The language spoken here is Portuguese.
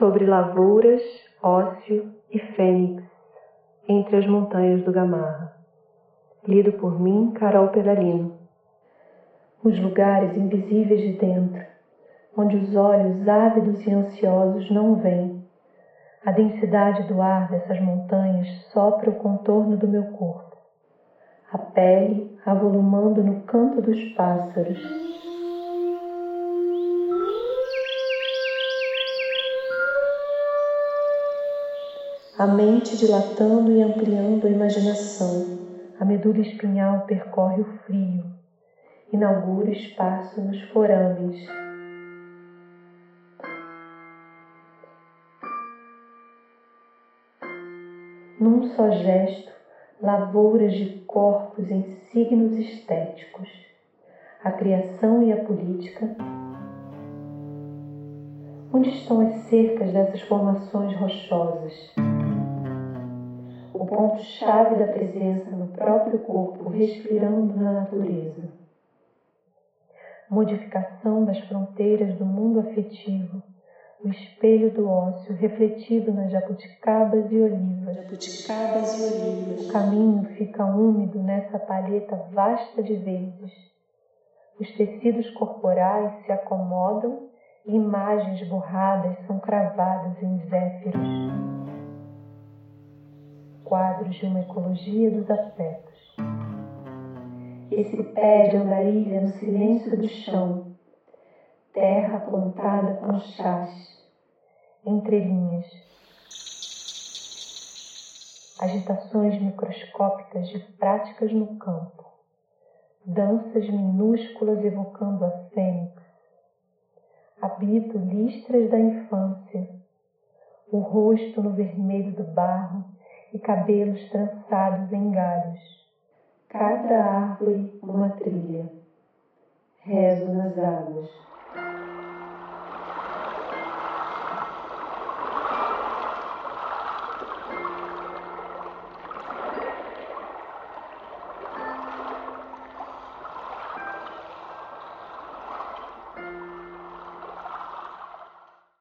sobre lavouras, ócio e fênix, entre as montanhas do Gamarra. Lido por mim, Carol Pedalino. Os lugares invisíveis de dentro, onde os olhos ávidos e ansiosos não veem. A densidade do ar dessas montanhas sopra o contorno do meu corpo. A pele avolumando no canto dos pássaros a mente dilatando e ampliando a imaginação. A medula espinhal percorre o frio, inaugura espaço nos forames. Num só gesto, lavouras de corpos em signos estéticos, a criação e a política. Onde estão as cercas dessas formações rochosas? O ponto-chave da presença no próprio corpo, respirando na natureza. Modificação das fronteiras do mundo afetivo, o espelho do ócio refletido nas jabuticabas e olivas. Jabuticabas e olivas. O caminho fica úmido nessa palheta vasta de verdes. Os tecidos corporais se acomodam e imagens borradas são cravadas em zéfiros quadros de uma ecologia dos afetos. Esse pé de andarilha no silêncio do chão, terra plantada com chás, entrelinhas, agitações microscópicas de práticas no campo, danças minúsculas evocando a fênix. Habito listras da infância, o rosto no vermelho do barro e cabelos trançados em galhos. Cada árvore uma trilha. Rezo nas águas.